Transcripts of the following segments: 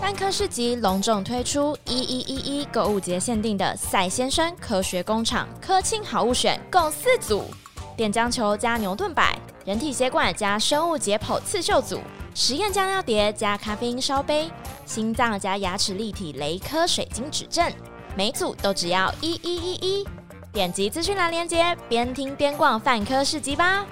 泛科市集隆重推出一一一一购物节限定的赛先生科学工厂科庆好物选，共四组。点浆球加牛顿摆，人体血管加生物解剖刺绣组，实验酱料碟加咖啡因烧杯，心脏加牙齿立体雷科水晶指针，每组都只要一一一一。点击资讯栏链接，边听边逛泛科市集吧。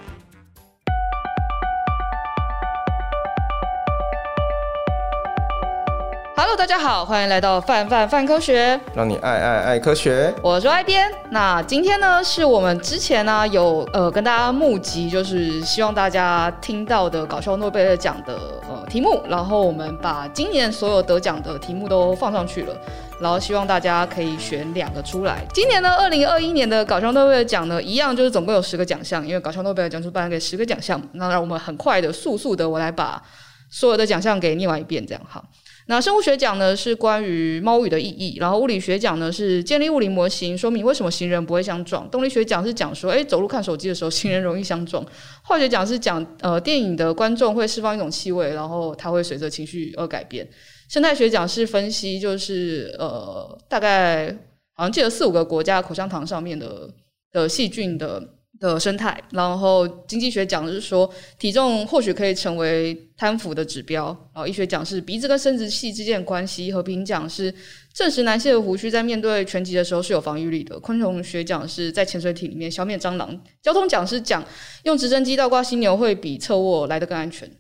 Hello，大家好，欢迎来到范范范科学，让你爱爱爱科学。我是爱编。那今天呢，是我们之前呢、啊、有呃跟大家募集，就是希望大家听到的搞笑诺贝尔奖的呃题目，然后我们把今年所有得奖的题目都放上去了，然后希望大家可以选两个出来。今年呢，二零二一年的搞笑诺贝尔奖呢，一样就是总共有十个奖项，因为搞笑诺贝尔奖是颁给十个奖项。那让我们很快的、速速的，我来把所有的奖项给念完一遍，这样好。那生物学奖呢是关于猫语的意义，然后物理学奖呢是建立物理模型，说明为什么行人不会相撞。动力学奖是讲说，诶，走路看手机的时候行人容易相撞。化学奖是讲，呃，电影的观众会释放一种气味，然后它会随着情绪而改变。生态学奖是分析，就是呃，大概好像记得四五个国家口香糖上面的的细菌的。的生态，然后经济学讲的是说体重或许可以成为贪腐的指标，然后医学讲是鼻子跟生殖器之间的关系，和平讲是证实男性的胡须在面对拳击的时候是有防御力的，昆虫学讲是在潜水艇里面消灭蟑螂，交通讲是讲用直升机倒挂犀牛会比侧卧来得更安全，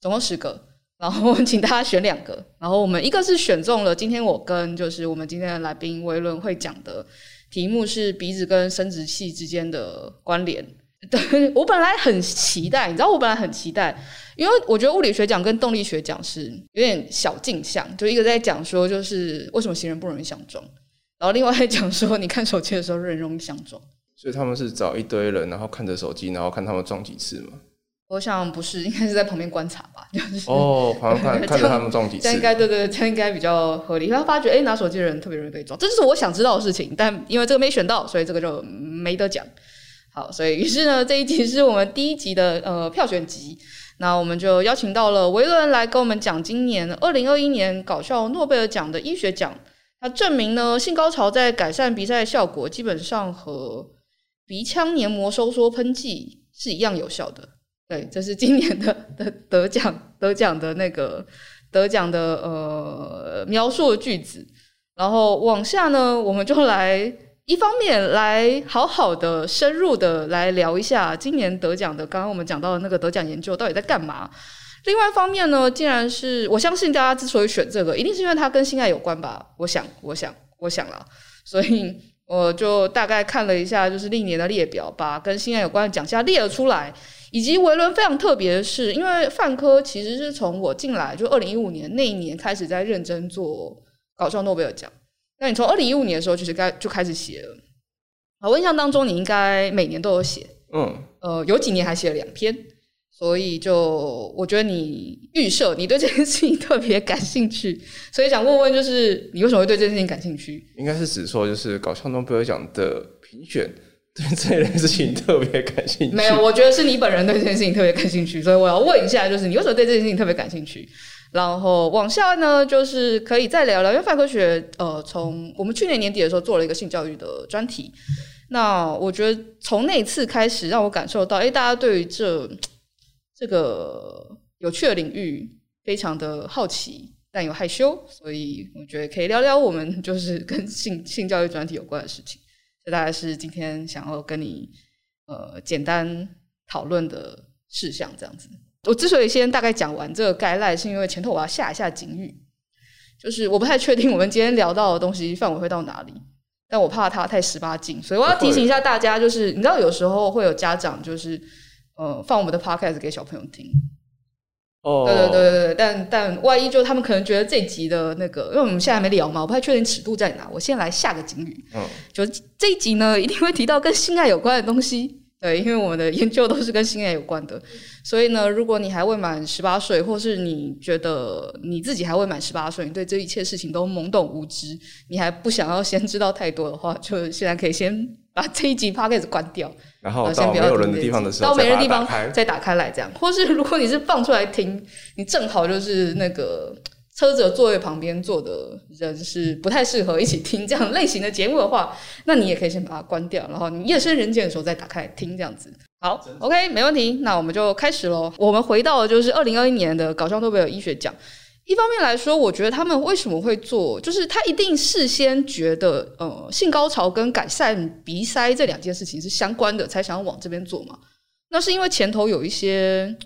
总共十个，然后 请大家选两个，然后我们一个是选中了今天我跟就是我们今天的来宾维伦会讲的。题目是鼻子跟生殖器之间的关联。对，我本来很期待，你知道，我本来很期待，因为我觉得物理学奖跟动力学奖是有点小镜像，就一个在讲说，就是为什么行人不容易相撞，然后另外在讲说，你看手机的时候人容易相撞。所以他们是找一堆人，然后看着手机，然后看他们撞几次嘛？我想不是，应该是在旁边观察吧，就是哦，旁边看 看着他们撞几次，应该对对对，这应该比较合理。他发觉，哎，拿手机的人特别容易被撞，这就是我想知道的事情。但因为这个没选到，所以这个就没得讲。好，所以于是呢，这一集是我们第一集的呃票选集，那我们就邀请到了维伦来跟我们讲今年二零二一年搞笑诺贝尔奖的医学奖。他证明呢，性高潮在改善鼻塞效果，基本上和鼻腔黏膜收缩喷剂是一样有效的。对，这是今年的的得奖得奖的那个得奖的呃描述的句子，然后往下呢，我们就来一方面来好好的深入的来聊一下今年得奖的，刚刚我们讲到的那个得奖研究到底在干嘛。另外一方面呢，既然是我相信大家之所以选这个，一定是因为它跟性爱有关吧？我想，我想，我想了，所以我就大概看了一下，就是历年的列表，把跟性爱有关的奖项列了出来。以及维伦非常特别的是，因为范科其实是从我进来就二零一五年那一年开始在认真做搞笑诺贝尔奖。那你从二零一五年的时候其实该就开始写了。啊，我印象当中你应该每年都有写，嗯，呃，有几年还写了两篇。所以就我觉得你预设你对这件事情特别感兴趣，所以想问问，就是你为什么会对这件事情感兴趣？应该是指说就是搞笑诺贝尔奖的评选。对 这件事情特别感兴趣？没有，我觉得是你本人对这件事情特别感兴趣，所以我要问一下，就是你为什么对这件事情特别感兴趣？然后往下呢，就是可以再聊聊，因为范科学呃，从我们去年年底的时候做了一个性教育的专题，那我觉得从那次开始，让我感受到，哎，大家对于这这个有趣的领域非常的好奇，但又害羞，所以我觉得可以聊聊我们就是跟性性教育专题有关的事情。大概是今天想要跟你呃简单讨论的事项，这样子。我之所以先大概讲完这个概赖，是因为前头我要下一下警语，就是我不太确定我们今天聊到的东西范围会到哪里，但我怕它太十八禁，所以我要提醒一下大家，就是你知道有时候会有家长就是呃放我们的 podcast 给小朋友听。哦，对对对对对，但但万一就他们可能觉得这集的那个，因为我们现在还没聊嘛，我不太确定尺度在哪。我先来下个警语，嗯，就这一集呢，一定会提到跟性爱有关的东西。对，因为我们的研究都是跟性爱有关的，所以呢，如果你还未满十八岁，或是你觉得你自己还未满十八岁，你对这一切事情都懵懂无知，你还不想要先知道太多的话，就现在可以先把这一集 podcast 关掉，然后到没有人的地方的时候，到没人的地方再打开来这样，或是如果你是放出来听，你正好就是那个车子的座位旁边坐的人是不太适合一起听这样类型的节目的话，那你也可以先把它关掉，然后你夜深人静的时候再打开来听这样子。好，OK，没问题，那我们就开始喽。我们回到的就是二零二一年的搞笑诺贝尔医学奖。一方面来说，我觉得他们为什么会做，就是他一定事先觉得，呃，性高潮跟改善鼻塞这两件事情是相关的，才想要往这边做嘛。那是因为前头有一些。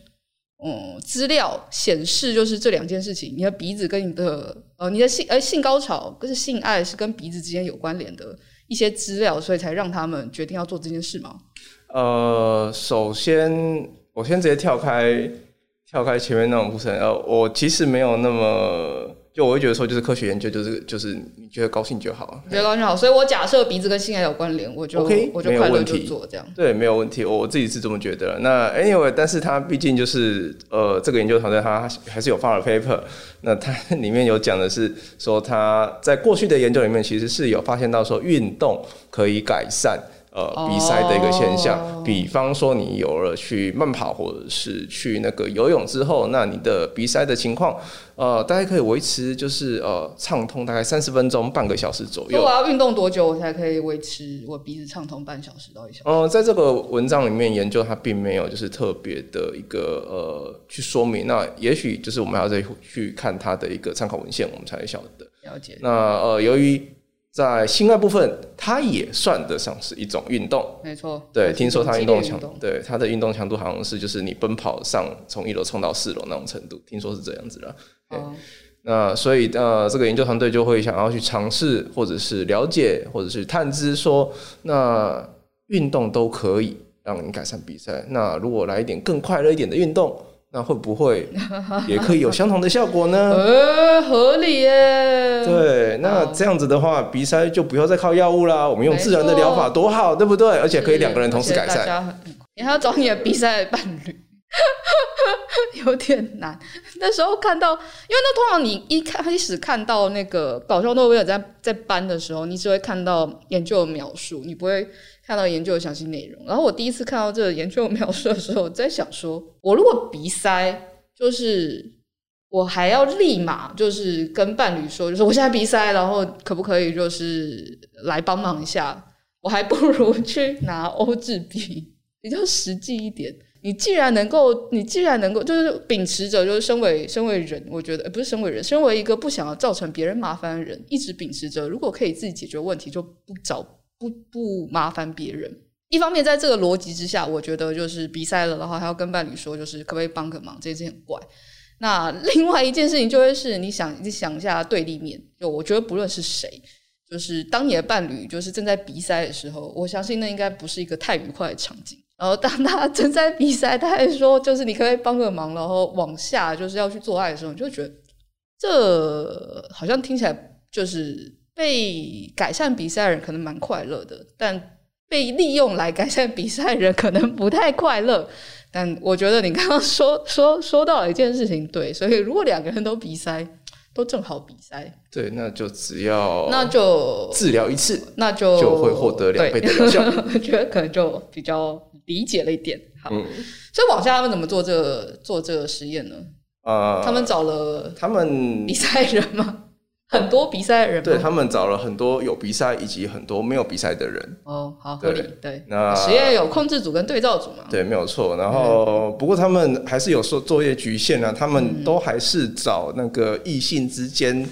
嗯，资料显示就是这两件事情，你的鼻子跟你的呃，你的性呃性高潮，跟性爱是跟鼻子之间有关联的一些资料，所以才让他们决定要做这件事吗？呃，首先我先直接跳开跳开前面那种部分，呃，我其实没有那么。就我会觉得说，就是科学研究，就是就是你觉得高兴就好，觉得高兴就好。所以我假设鼻子跟性爱有关联，我就 OK，我就快乐就做这样。对，没有问题，我自己是这么觉得。那 anyway，但是他毕竟就是呃，这个研究团队他还是有发了 paper，那他里面有讲的是说他在过去的研究里面其实是有发现到说运动可以改善。呃，鼻塞的一个现象，oh. 比方说你有了去慢跑或者是去那个游泳之后，那你的鼻塞的情况，呃，大概可以维持就是呃畅通大概三十分钟、半个小时左右。那我要运动多久我才可以维持我鼻子畅通半小时到一小时？呃，在这个文章里面研究它并没有就是特别的一个呃去说明，那也许就是我们还要再去看它的一个参考文献，我们才会晓得。了解。那呃，由于在性爱部分，它也算得上是一种运动。没错，对，听说它运动强，对它的运动强度好像是就是你奔跑上从一楼冲到四楼那种程度，听说是这样子的。对，哦、那所以呃，这个研究团队就会想要去尝试，或者是了解，或者是探知说，那运动都可以让你改善比赛。那如果来一点更快乐一点的运动。那会不会也可以有相同的效果呢？呃，合理耶。对，那这样子的话，鼻塞就不要再靠药物啦。我们用自然的疗法多好，对不对？而且可以两个人同时改善。你还要找你的鼻塞的伴侣，有点难。那时候看到，因为那通常你一开始看到那个搞笑诺贝尔在在搬的时候，你只会看到研究的描述，你不会。看到研究的详细内容，然后我第一次看到这个研究描述的时候，我在想说，我如果鼻塞，就是我还要立马就是跟伴侣说，就是我现在鼻塞，然后可不可以就是来帮忙一下？我还不如去拿欧治鼻，比较实际一点。你既然能够，你既然能够，就是秉持着，就是身为身为人，我觉得不是身为人，身为一个不想要造成别人麻烦的人，一直秉持着，如果可以自己解决问题，就不找。不不麻烦别人。一方面，在这个逻辑之下，我觉得就是鼻塞了，然后还要跟伴侣说，就是可不可以帮个忙，这件事很怪。那 另外一件事情就会是，你想你想一下对立面，就我觉得不论是谁，就是当你的伴侣就是正在鼻塞的时候，我相信那应该不是一个太愉快的场景。然后当他正在鼻塞，他还说就是你可以帮个忙，然后往下就是要去做爱的时候，你就觉得这好像听起来就是。被改善比赛的人可能蛮快乐的，但被利用来改善比赛的人可能不太快乐。但我觉得你刚刚说说说到了一件事情，对，所以如果两个人都鼻塞，都正好鼻塞，对，那就只要那就治疗一次，那就就会获得两倍的疗效。我觉得可能就比较理解了一点。好，嗯、所以往下他们怎么做这个做这个实验呢？啊、呃，他们找了他们比赛人吗？很多比赛的人，对，他们找了很多有比赛以及很多没有比赛的人。哦，好，合理。对，那实验有控制组跟对照组嘛？对，没有错。然后，不过他们还是有说作业局限啊，他们都还是找那个异性之间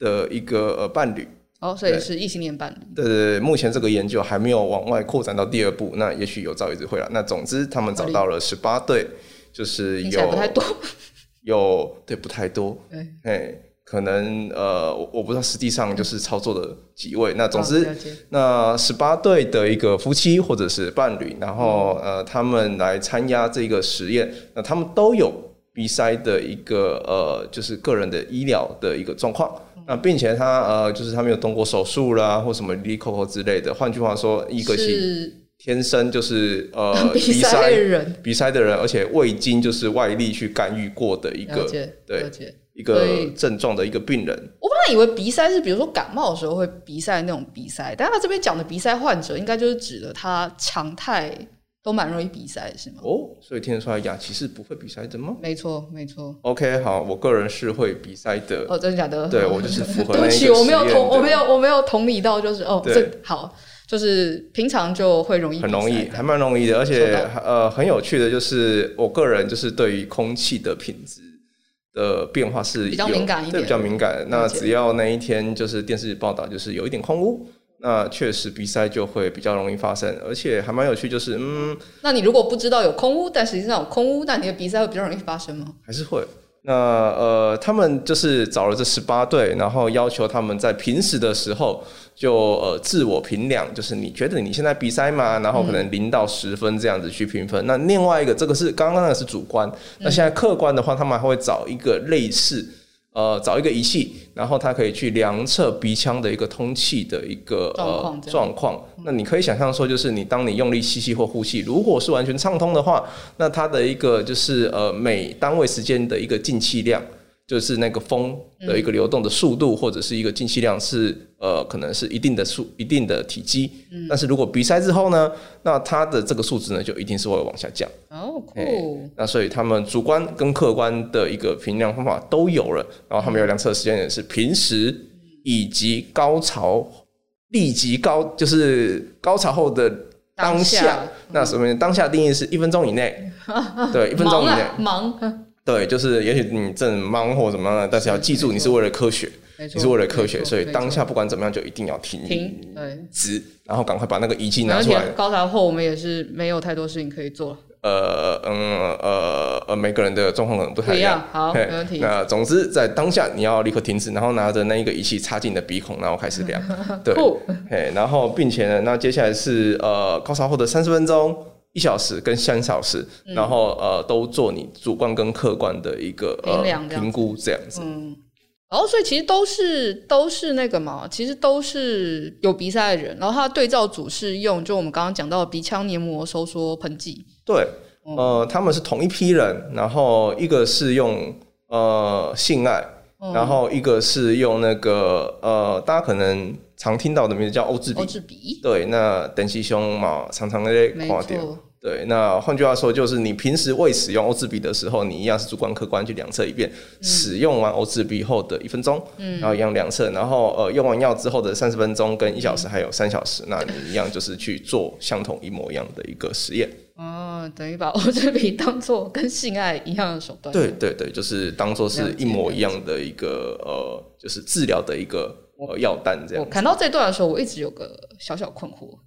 的一个呃伴侣。哦，所以是异性恋伴侣。对对对，目前这个研究还没有往外扩展到第二步，那也许有朝一日会了。那总之，他们找到了十八对，就是有不太多，有对不太多，哎。可能呃，我我不知道实际上就是操作的几位。那总之，那十八对的一个夫妻或者是伴侣，然后呃，他们来参加这个实验，那他们都有鼻塞的一个呃，就是个人的医疗的一个状况。那并且他呃，就是他没有动过手术啦，或什么离口口之类的。换句话说，一个是天生就是呃 鼻塞的人，鼻塞的人，而且未经就是外力去干预过的一个对。一个症状的一个病人，我本来以为鼻塞是比如说感冒的时候会鼻塞那种鼻塞，但他这边讲的鼻塞患者，应该就是指的他常态都蛮容易鼻塞，是吗？哦，所以听得出来雅琪是不会鼻塞的吗？没错，没错。OK，好，我个人是会鼻塞的。哦，真的假的？对，我就是符合 那。对不起，我没有同，我没有，我没有同理到，就是哦，对这好，就是平常就会容易很容易，还蛮容易的，而且呃很有趣的就是，我个人就是对于空气的品质的变化是有比较敏感一点对，比较敏感。那只要那一天就是电视报道就是有一点空屋。那确实鼻塞就会比较容易发生，而且还蛮有趣，就是嗯，那你如果不知道有空屋，但实际上有空屋，那你的鼻塞会比较容易发生吗？还是会。那呃，他们就是找了这十八对，然后要求他们在平时的时候就呃自我评量，就是你觉得你现在比赛吗？然后可能零到十分这样子去评分。那另外一个，这个是刚刚那个是主观，那现在客观的话，他们还会找一个类似。呃，找一个仪器，然后它可以去量测鼻腔的一个通气的一个呃状况。那你可以想象说，就是你当你用力吸气或呼气，如果是完全畅通的话，那它的一个就是呃每单位时间的一个进气量。就是那个风的一个流动的速度，或者是一个进气量是呃，可能是一定的数、一定的体积。但是如果鼻塞之后呢，那它的这个数值呢，就一定是会往下降。哦，酷。那所以他们主观跟客观的一个评量方法都有了，然后他们有量测时间也是平时以及高潮立即高，就是高潮后的当下。那什么？当下定义是一分钟以内。对，一分钟以内。忙。对，就是也许你正忙或怎么样的，但是要记住，你是为了科学，你是为了科学，所以当下不管怎么样，就一定要停停，对，止，然后赶快把那个仪器拿出来。高潮后我们也是没有太多事情可以做。呃嗯呃呃，每个人的状况可能不太一样。好，没问题。那总之在当下你要立刻停止，然后拿着那一个仪器插进你的鼻孔，然后开始量。对，嘿，然后并且呢，那接下来是呃高潮后的三十分钟。一小时跟三小时，嗯、然后呃，都做你主观跟客观的一个呃评估这样子。嗯，然后所以其实都是都是那个嘛，其实都是有鼻塞的人，然后他的对照组是用就我们刚刚讲到的鼻腔黏膜收缩喷剂。对，嗯、呃，他们是同一批人，然后一个是用呃性爱，嗯、然后一个是用那个呃，大家可能常听到的名字叫欧智鼻。欧智鼻。对，那等西胸嘛，常常那些垮掉。对，那换句话说，就是你平时未使用欧智鼻的时候，你一样是主观客观去量测一遍。嗯、使用完欧智鼻后的一分钟，嗯、然后一样量测，然后呃用完药之后的三十分钟跟一小时还有三小时，嗯、那你一样就是去做相同一模一样的一个实验。哦，等于把欧智鼻当做跟性爱一样的手段。对对对，就是当做是一模一样的一个呃，就是治疗的一个呃药单这样。我看到这段的时候，我一直有个小小困惑，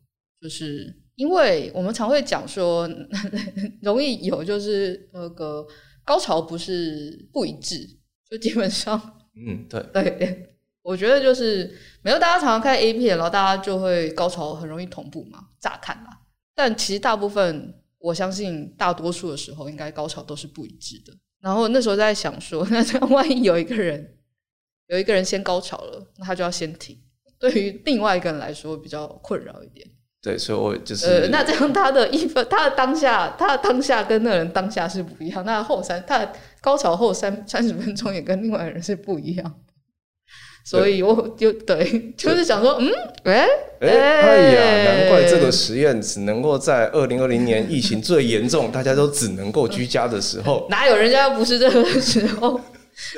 就是。因为我们常会讲说，容易有就是那个高潮不是不一致，就基本上，嗯，对，对，我觉得就是没有大家常常看 A 片，然后大家就会高潮很容易同步嘛，乍看嘛，但其实大部分，我相信大多数的时候，应该高潮都是不一致的。然后那时候在想说，那这样万一有一个人有一个人先高潮了，那他就要先停，对于另外一个人来说比较困扰一点。对，所以我就是呃，那这样他的一分，他的当下，他的当下跟那个人当下是不一样。那后三，他的高潮后三三十分钟也跟另外的人是不一样。所以我就对，就是想说，嗯，哎哎哎呀，难怪这个实验只能够在二零二零年疫情最严重，大家都只能够居家的时候。哪有人家不是这个时候？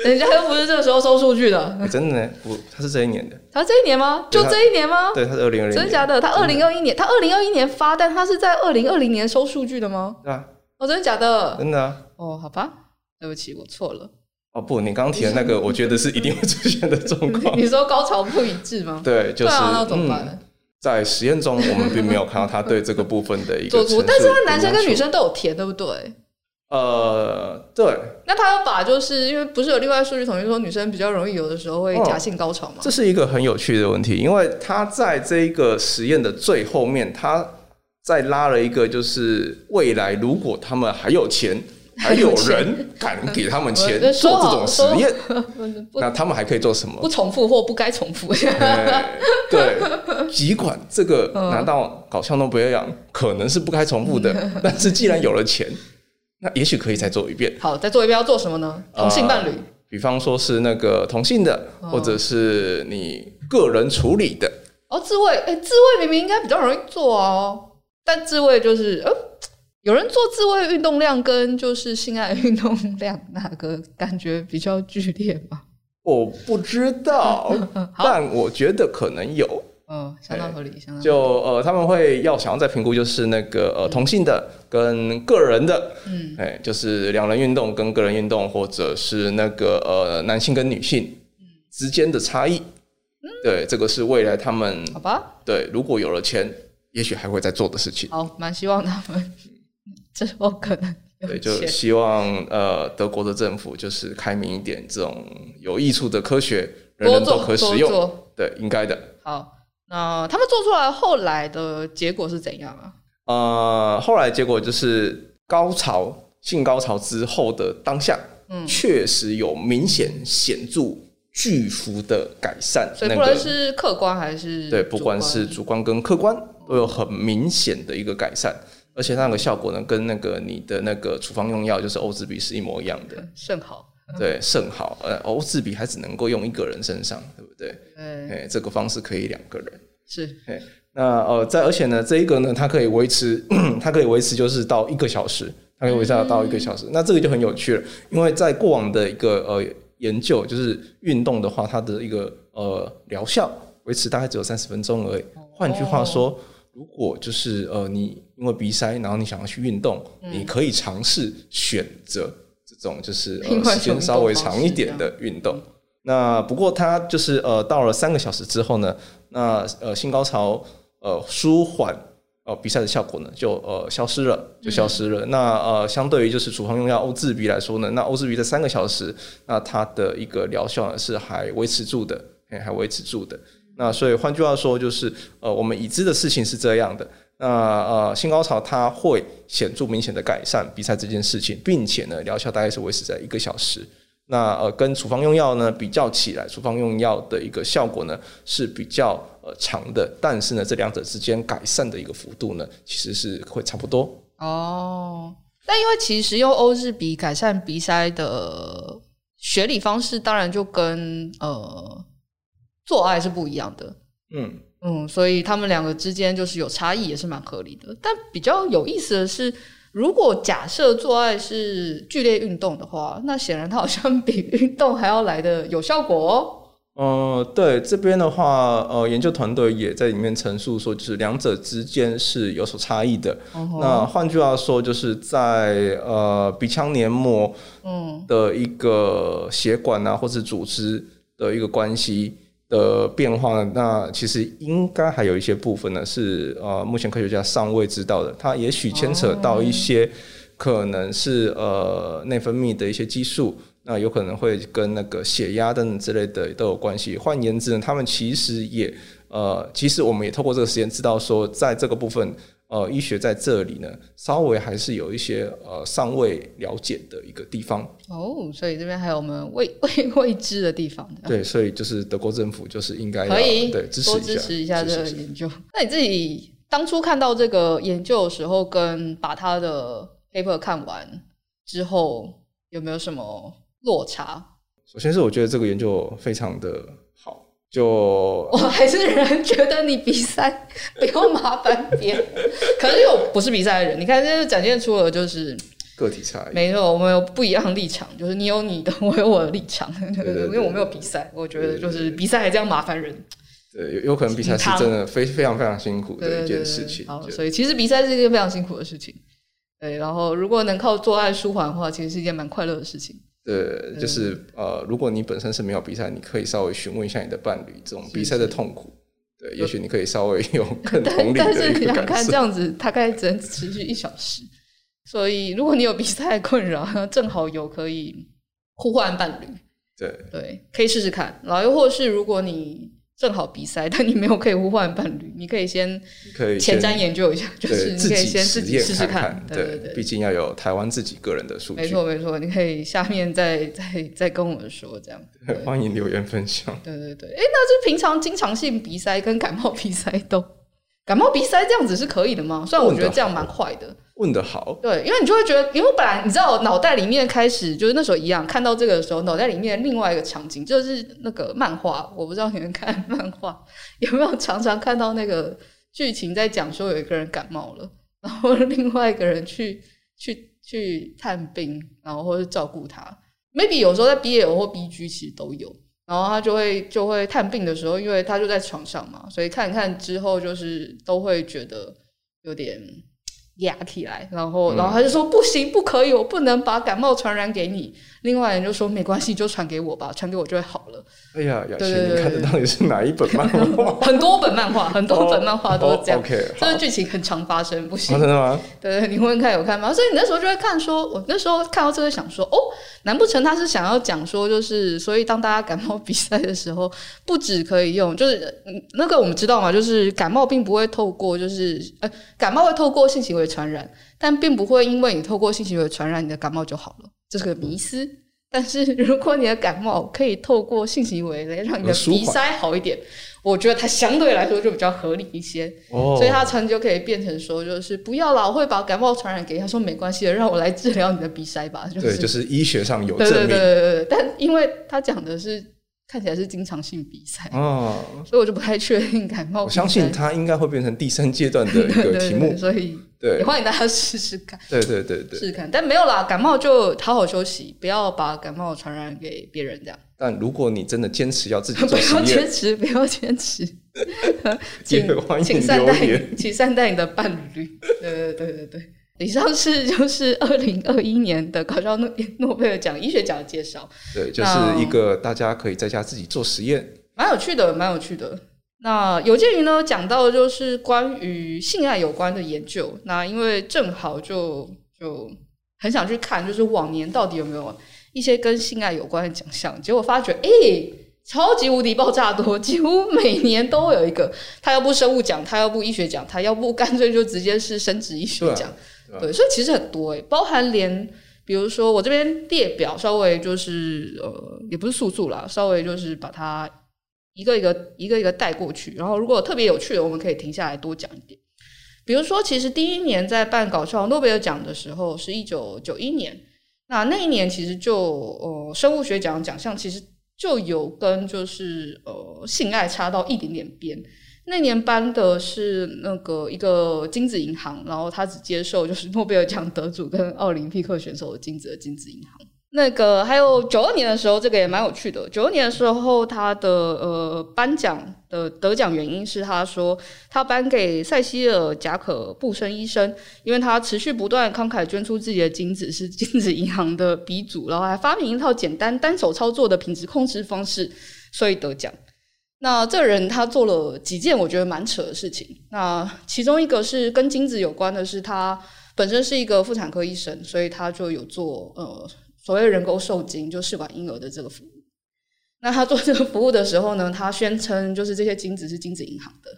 人家又不是这个时候收数据的，欸、真的呢？不，他是这一年的。他这一年吗？就这一年吗？对，他是二零二零。真的假的？他二零二一年，他二零二一年发，但他是在二零二零年收数据的吗？对啊。哦，真的假的？真的啊。哦，好吧，对不起，我错了。哦不，你刚刚提的那个，我觉得是一定会出现的状况。你说高潮不一致吗？对，就是。啊，那怎么办？嗯在实验中，我们并没有看到他对这个部分的一个做出，但是他男生跟女生都有填，对不对？呃，对。那他要把，就是因为不是有另外数据统计说女生比较容易有的时候会假性高潮吗？这是一个很有趣的问题，因为他在这一个实验的最后面，他再拉了一个，就是未来如果他们还有钱。还有人敢给他们钱 做这种实验？那他们还可以做什么？不重复或不该重复。对，尽管这个 拿到搞笑诺贝尔奖可能是不该重复的，但是既然有了钱，那也许可以再做一遍。好，再做一遍要做什么呢？同性伴侣，比方说是那个同性的，或者是你个人处理的。哦，自慰，哎，自慰明明应该比较容易做哦，但自慰就是，呃，有人做自慰运动量跟就是性爱运动 量哪个感觉比较剧烈吗？我不知道，但我觉得可能有。嗯，相当合理，相当合理。就呃，他们会要想要再评估，就是那个呃，同性的跟个人的，嗯，哎，就是两人运动跟个人运动，或者是那个呃，男性跟女性之间的差异。嗯，对，这个是未来他们好吧？对，如果有了钱，也许还会再做的事情。好，蛮希望他们之后可能对，就希望呃，德国的政府就是开明一点，这种有益处的科学，人人都可使用。对，应该的。好。那他们做出来后来的结果是怎样啊？呃，后来结果就是高潮，性高潮之后的当下，嗯，确实有明显显著巨幅的改善。所以不管是客观还是对，不管是主观跟客观都有很明显的一个改善，而且那个效果呢，跟那个你的那个处方用药就是欧治比是一模一样的，甚好。对，甚好。呃，欧治比还只能够用一个人身上，对不对？对，这个方式可以两个人。是，那呃，在而且呢，这一个呢，它可以维持，它可以维持就是到一个小时，它可以维持到一个小时。嗯、那这个就很有趣了，因为在过往的一个呃研究，就是运动的话，它的一个呃疗效维持大概只有三十分钟而已。换句话说，如果就是呃你因为鼻塞，然后你想要去运动，嗯、你可以尝试选择。这种就是呃时间稍微长一点的运动，那不过它就是呃到了三个小时之后呢，那呃性高潮呃舒缓呃鼻塞的效果呢就呃消失了，就消失了。嗯、那呃相对于就是处方用药欧治鼻来说呢，那欧治鼻在三个小时，那它的一个疗效呢是还维持住的，还维持住的。那所以换句话说就是呃我们已知的事情是这样的。那呃，性高潮它会显著明显的改善鼻塞这件事情，并且呢，疗效大概是维持在一个小时。那呃，跟处方用药呢比较起来，处方用药的一个效果呢是比较呃长的，但是呢，这两者之间改善的一个幅度呢，其实是会差不多。哦，但因为其实用欧治鼻改善鼻塞的学理方式，当然就跟呃做爱是不一样的。嗯。嗯，所以他们两个之间就是有差异，也是蛮合理的。但比较有意思的是，如果假设做爱是剧烈运动的话，那显然它好像比运动还要来的有效果哦。呃，对，这边的话，呃，研究团队也在里面陈述说，就是两者之间是有所差异的。Uh huh. 那换句话说，就是在呃鼻腔黏膜嗯的一个血管啊，或是组织的一个关系。的变化，那其实应该还有一些部分呢，是呃，目前科学家尚未知道的。它也许牵扯到一些可能是呃内分泌的一些激素，那有可能会跟那个血压等等之类的都有关系。换言之呢，他们其实也呃，其实我们也透过这个实验知道说，在这个部分。呃，医学在这里呢，稍微还是有一些呃尚未了解的一个地方。哦，所以这边还有我们未 未未知的地方的。对，所以就是德国政府就是应该要可以对支持多支持一下这个研究。那你自己当初看到这个研究的时候，跟把他的 paper 看完之后，有没有什么落差？首先是我觉得这个研究非常的。就我还是人觉得你比赛 不用麻烦别人，可是又不是比赛的人，你看这就展现出了就是个体差异。没错，我们有不一样的立场，就是你有你的，我有我的立场。对对 对，因为我没有比赛，我觉得就是比赛还这样麻烦人。对，有有可能比赛是真的非非常非常辛苦的一件事情。好，所以其实比赛是一件非常辛苦的事情。对，然后如果能靠做爱舒缓的话，其实是一件蛮快乐的事情。对，就是呃，如果你本身是没有比赛，你可以稍微询问一下你的伴侣这种比赛的痛苦。是是对，也许你可以稍微 有更同理的一个感受。但是你想看这样子，大概只能持续一小时。所以，如果你有比赛困扰，正好有可以互换伴侣。对对，可以试试看。然后又或是如果你。正好鼻塞，但你没有可以互换伴侣，你可以先前瞻研究一下，就是你可以先自己试试看。对对对，毕竟要有台湾自己个人的数据。没错没错，你可以下面再再再跟我们说这样。欢迎留言分享。对对对，哎，那就平常经常性鼻塞跟感冒鼻塞都，感冒鼻塞这样子是可以的吗？虽然我觉得这样蛮快的。问得好，对，因为你就会觉得，因为我本来你知道，我脑袋里面开始就是那时候一样，看到这个的时候，脑袋里面另外一个场景就是那个漫画，我不知道你们看漫画有没有常常看到那个剧情在讲说有一个人感冒了，然后另外一个人去去去探病，然后或者照顾他。maybe 有时候在 BL 或 BG 其实都有，然后他就会就会探病的时候，因为他就在床上嘛，所以看看之后就是都会觉得有点。压起来，然后，然后他就说、嗯、不行，不可以，我不能把感冒传染给你。另外人就说没关系，就传给我吧，传给我就会好了。哎呀，雅琪，你看的到底是哪一本漫画？很多本漫画，很多本漫画都是这样。Oh, 这个剧情很常发生，不行。真的吗？对，你问看有看吗？所以你那时候就会看说，我那时候看到这个想说，哦，难不成他是想要讲说，就是所以当大家感冒比赛的时候，不止可以用，就是那个我们知道嘛，就是感冒并不会透过，就是呃，感冒会透过性行为传染，但并不会因为你透过性行为传染，你的感冒就好了，这是个迷思。但是 如果你的感冒可以透过性行为来让你的鼻塞好一点，我觉得它相对来说就比较合理一些。哦，所以它成就可以变成说，就是不要老会把感冒传染给他，说没关系的，让我来治疗你的鼻塞吧。就是、对，就是医学上有证明。对对对对对。但因为他讲的是看起来是经常性鼻塞，哦，所以我就不太确定感冒。我相信它应该会变成第三阶段的一个 题目，对对对，所以。对，也欢迎大家试试看。对对对对，试试看。但没有啦，感冒就好好休息，不要把感冒传染给别人。这样。但如果你真的坚持要自己做 不要坚持，不要坚持，请欢请善待，请善待你的伴侣。对对对对对。以上是就是二零二一年的搞笑诺诺贝尔奖医学奖的介绍。对，就是一个大家可以在家自己做实验，蛮有趣的，蛮有趣的。那有鉴于呢，讲到就是关于性爱有关的研究。那因为正好就就很想去看，就是往年到底有没有一些跟性爱有关的奖项。结果发觉，诶、欸，超级无敌爆炸多，几乎每年都有一个。他要不生物奖，他要不医学奖，他要不干脆就直接是生殖医学奖。对，所以其实很多诶，包含连比如说我这边列表稍微就是呃，也不是速速啦，稍微就是把它。一个一个一个一个带过去，然后如果特别有趣的，我们可以停下来多讲一点。比如说，其实第一年在办搞笑诺贝尔奖的时候是一九九一年，那那一年其实就呃生物学奖奖项其实就有跟就是呃性爱差到一点点边。那年颁的是那个一个精子银行，然后他只接受就是诺贝尔奖得主跟奥林匹克选手的精子的精子银行。那个还有九二年的时候，这个也蛮有趣的。九二年的时候，他的呃颁奖的得奖原因是他说他颁给塞西尔贾可布森医生，因为他持续不断慷慨捐出自己的精子，是精子银行的鼻祖，然后还发明一套简单单手操作的品质控制方式，所以得奖。那这人他做了几件我觉得蛮扯的事情。那其中一个是跟精子有关的，是他本身是一个妇产科医生，所以他就有做呃。所谓人工受精，就试管婴儿的这个服务。那他做这个服务的时候呢，他宣称就是这些精子是精子银行的，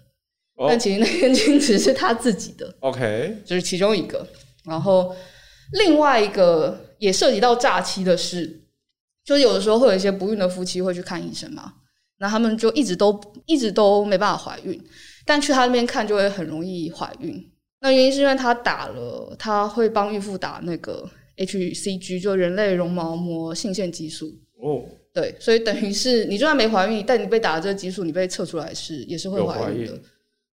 哦、但其实那些精子是他自己的。OK，就是其中一个。然后另外一个也涉及到诈欺的事，就是有的时候会有一些不孕的夫妻会去看医生嘛，那他们就一直都一直都没办法怀孕，但去他那边看就会很容易怀孕。那原因是因为他打了，他会帮孕妇打那个。HCG 就人类绒毛膜性腺激素。哦，对，所以等于是你就算没怀孕，但你被打了这个激素，你被测出来是也是会怀孕的，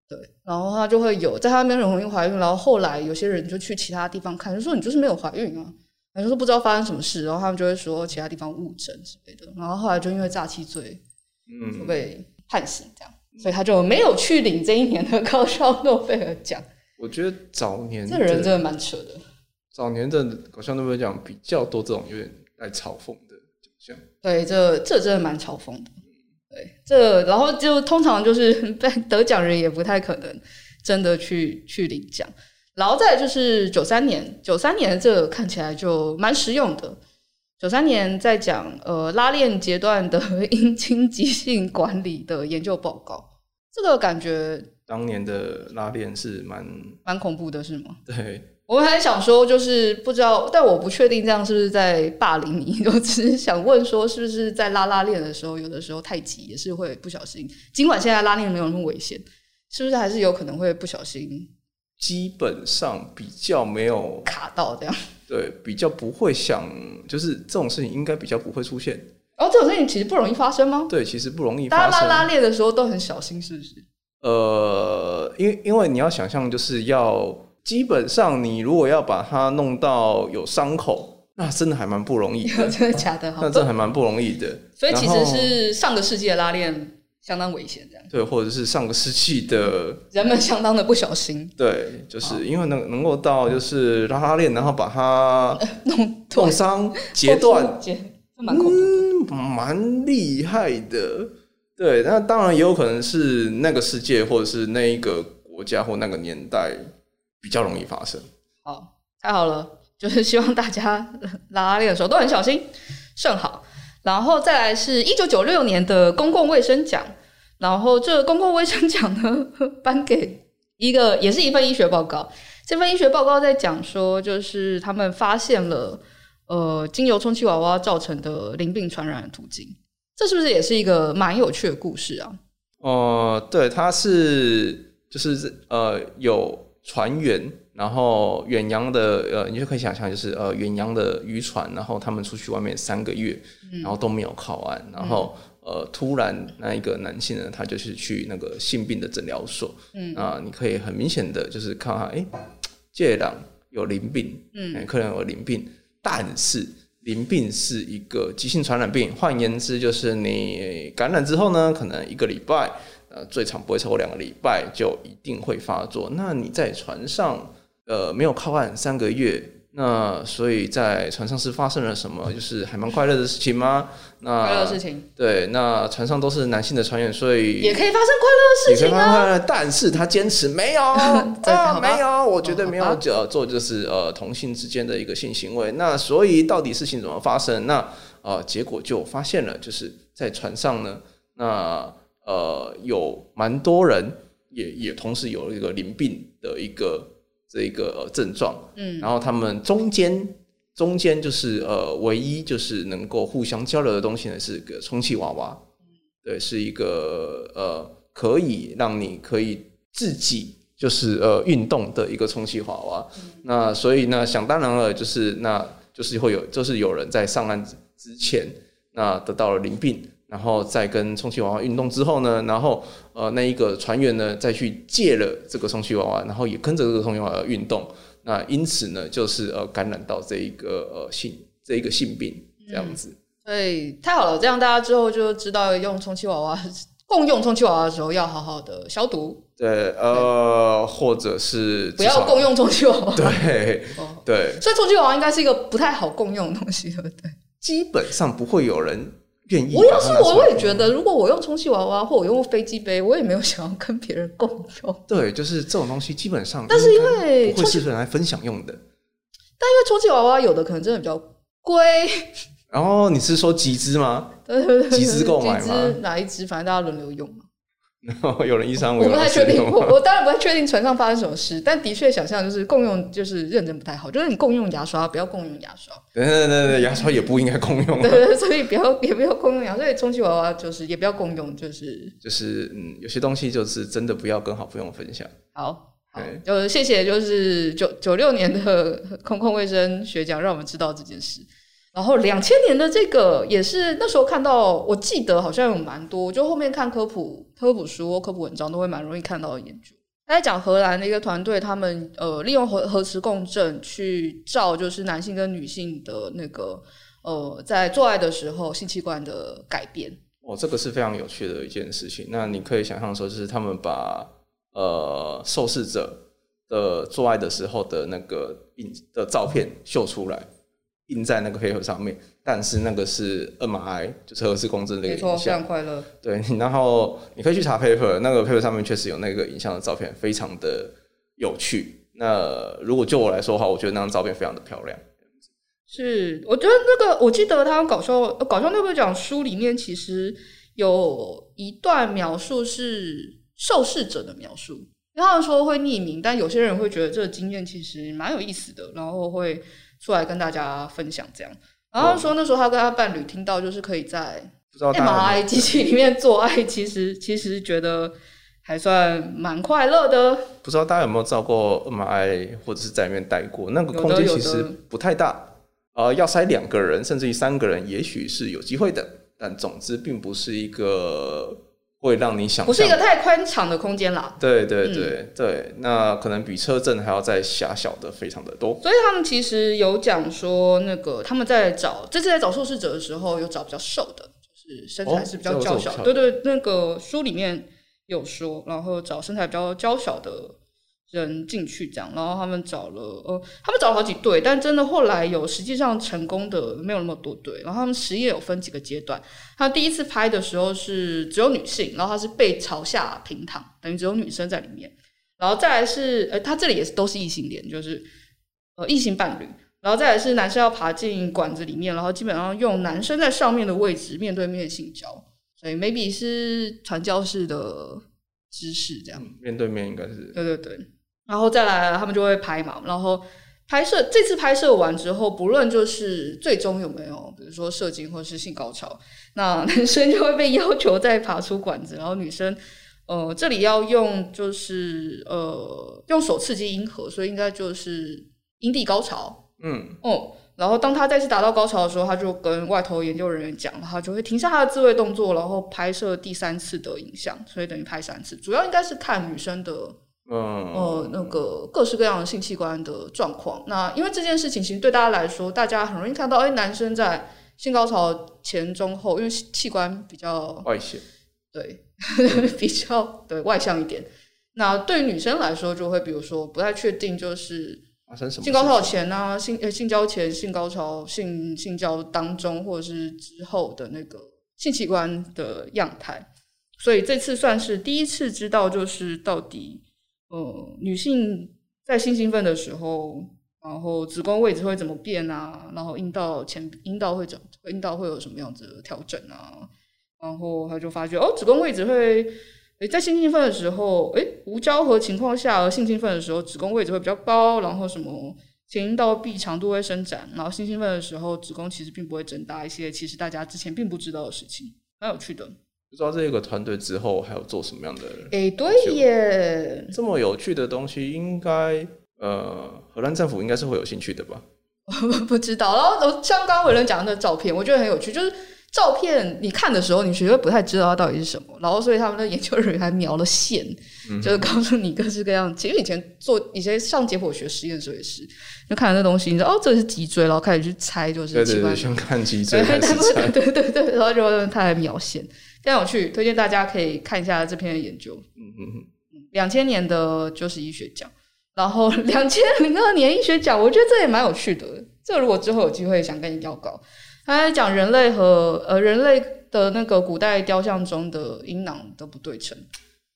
对，然后他就会有在他那边容易怀孕，然后后来有些人就去其他地方看，就说你就是没有怀孕啊，他就说不知道发生什么事，然后他们就会说其他地方误诊之类的，然后后来就因为诈欺罪，嗯，就被判刑这样，所以他就没有去领这一年的搞笑诺贝尔奖。我觉得早年这人真的蛮扯的。早年的搞笑诺贝尔奖比较多这种有点带嘲讽的奖项，对，这这真的蛮嘲讽的，对，这然后就通常就是 被得奖人也不太可能真的去去领奖，然后再就是九三年，九三年这个看起来就蛮实用的，九三年在讲呃拉链阶段的阴茎急性管理的研究报告，这个感觉当年的拉链是蛮蛮恐怖的，是吗？对。我们还想说，就是不知道，但我不确定这样是不是在霸凌你。我只是想问说，是不是在拉拉链的时候，有的时候太急也是会不小心。尽管现在拉链没有那么危险，是不是还是有可能会不小心？基本上比较没有卡到这样。对，比较不会想，就是这种事情应该比较不会出现。哦，这种事情其实不容易发生吗？对，其实不容易发生。大家拉拉链的时候都很小心，是不是？呃，因为因为你要想象，就是要。基本上你如果要把它弄到有伤口，那真的还蛮不容易的。真的假的？那真的还蛮不容易的。所以其实是上个世纪的拉链相当危险，这样。对，或者是上个世纪的人们相当的不小心。对，就是因为能能够到就是拉拉链，然后把它 弄弄伤、截断，蛮恐怖蛮厉害的。对，那当然也有可能是那个世界，或者是那一个国家或那个年代比较容易发生。好，太好了，就是希望大家拉拉链的时候都很小心，甚好。然后再来是一九九六年的公共卫生奖，然后这个公共卫生奖呢，颁给一个也是一份医学报告。这份医学报告在讲说，就是他们发现了呃，精油充气娃娃造成的淋病传染的途径。这是不是也是一个蛮有趣的故事啊？哦、呃，对，它是就是呃有船员。然后远洋的呃，你就可以想象，就是呃远洋的渔船，然后他们出去外面三个月，嗯、然后都没有靠岸，然后、嗯、呃突然那一个男性呢，他就是去那个性病的诊疗所，嗯啊，你可以很明显的就是看他，哎，这人有淋病，嗯，可能有淋病，但是淋病是一个急性传染病，换言之就是你感染之后呢，可能一个礼拜，呃最长不会超过两个礼拜就一定会发作，那你在船上。呃，没有靠岸三个月，那所以在船上是发生了什么？就是还蛮快乐的事情吗？那快乐的事情。对，那船上都是男性的船员，所以也可以发生快乐的事情啊。但是他坚持没有 啊，没有，我绝对没有呃做就是呃同性之间的一个性行为。那所以到底事情怎么发生？那呃结果就发现了，就是在船上呢，那呃有蛮多人也也同时有一个淋病的一个。这一个呃症状，嗯，然后他们中间中间就是呃唯一就是能够互相交流的东西呢，是个充气娃娃，嗯，对，是一个呃可以让你可以自己就是呃运动的一个充气娃娃。嗯，那所以呢，想当然了，就是那就是会有就是有人在上岸之前，那得到了淋病。然后再跟充气娃娃运动之后呢，然后呃那一个船员呢再去借了这个充气娃娃，然后也跟着这个充气娃娃运动，那因此呢就是呃感染到这一个呃性这一个性病这样子。所以太好了，这样大家之后就知道用充气娃娃共用充气娃娃的时候要好好的消毒。对，呃，或者是不要共用充气娃娃。对，对。所以充气娃娃应该是一个不太好共用的东西，对不对？基本上不会有人。我要是我，我也觉得，如果我用充气娃娃或我用飞机杯，我也没有想要跟别人共用。对，就是这种东西基本上，但是因为会是人来分享用的。但因为充气娃娃有的可能真的比较贵。然后你是说集资吗？对对对，集资购买吗？哪一只？反正大家轮流用嘛。然后有人一三五，我不太确定，我我当然不太确定船上发生什么事，但的确想象就是共用就是认真不太好，就是你共用牙刷不要共用牙刷，对对对对，牙刷也不应该共用，对对，所以不要也不要共用牙刷，所以充气娃娃就是也不要共用，就是。就是嗯，有些东西就是真的不要跟好朋友分享。好，好，就谢谢，就是九九六年的空空卫生学奖，让我们知道这件事。然后两千年的这个也是那时候看到，我记得好像有蛮多，就后面看科普科普书科普文章都会蛮容易看到的研究。他在讲荷兰的一个团队，他们呃利用核核磁共振去照，就是男性跟女性的那个呃在做爱的时候性器官的改变。哦，这个是非常有趣的一件事情。那你可以想象说，就是他们把呃受试者的做爱的时候的那个影的照片秀出来。印在那个 paper 上面，但是那个是 MRI，就是核磁共振的一个影像。非常快乐。对，然后你可以去查 paper，那个 paper 上面确实有那个影像的照片，非常的有趣。那如果就我来说的话，我觉得那张照片非常的漂亮。是，我觉得那个，我记得他搞笑搞笑诺贝尔奖书里面其实有一段描述是受试者的描述，因为他们说会匿名，但有些人会觉得这个经验其实蛮有意思的，然后会。出来跟大家分享这样，然后说那时候他跟他伴侣听到就是可以在 MRI 机器里面做爱，其实其实觉得还算蛮快乐的。不知道大家有没有照过 MRI 或者是在里面待过？那个空间其实不太大，呃，要塞两个人甚至于三个人，也许是有机会的，但总之并不是一个会让你想不是一个太宽敞的空间啦。对对对、嗯、对，那可能比车震还要再狭小的非常的多。所以他们其实有讲说，那个他们在找这次在找受试者的时候，有找比较瘦的，就是身材是比较娇小。哦、对，对对，那个书里面有说，然后找身材比较娇小的。人进去这样，然后他们找了呃，他们找了好几对，但真的后来有实际上成功的没有那么多对。然后他们实验有分几个阶段，他第一次拍的时候是只有女性，然后他是背朝下平躺，等于只有女生在里面。然后再来是呃，他这里也是都是异性恋，就是呃异性伴侣。然后再来是男生要爬进管子里面，然后基本上用男生在上面的位置面对面性交，所以 maybe 是传教士的姿势这样。面对面应该是。对对对。然后再来，他们就会拍嘛。然后拍摄这次拍摄完之后，不论就是最终有没有，比如说射精或是性高潮，那男生就会被要求再爬出管子，然后女生，呃，这里要用就是呃用手刺激阴核，所以应该就是阴蒂高潮。嗯哦、然后当他再次达到高潮的时候，他就跟外头研究人员讲，他就会停下他的自慰动作，然后拍摄第三次的影像，所以等于拍三次，主要应该是看女生的。嗯，呃，那个各式各样的性器官的状况。那因为这件事情，其实对大家来说，大家很容易看到，哎，男生在性高潮前、中、后，因为器官比较外显，对，比较对外向一点。那对于女生来说，就会比如说不太确定，就是性高潮前啊，性呃性交前、性高潮、性性交当中，或者是之后的那个性器官的样态。所以这次算是第一次知道，就是到底。呃，女性在性兴奋的时候，然后子宫位置会怎么变啊？然后阴道前阴道会怎阴道会有什么样子的调整啊？然后他就发觉哦，子宫位置会诶在性兴奋的时候，诶无交合情况下性兴奋的时候，子宫位置会比较高，然后什么前阴道壁长度会伸展，然后性兴奋的时候，子宫其实并不会增大一些，其实大家之前并不知道的事情，蛮有趣的。不知道这个团队之后还有做什么样的？哎、欸，对耶，这么有趣的东西，应该呃，荷兰政府应该是会有兴趣的吧？我不知道。然后像刚刚伟伦讲的照片，我觉得很有趣，就是照片你看的时候，你绝对不太知道它到底是什么。然后，所以他们的研究人员还描了线，嗯、就是告诉你各式各样。其实以前做以前上解剖学实验的时候也是，就看了那东西，你说哦，这是脊椎，然后开始去猜，就是对对对，先看脊椎对对对，然后就他还描线。非常有趣，推荐大家可以看一下这篇研究。嗯嗯嗯，两千年的就是医学奖，然后两千零二年医学奖，我觉得这也蛮有趣的。这如果之后有机会想跟你要稿，他在讲人类和呃人类的那个古代雕像中的阴囊的不对称，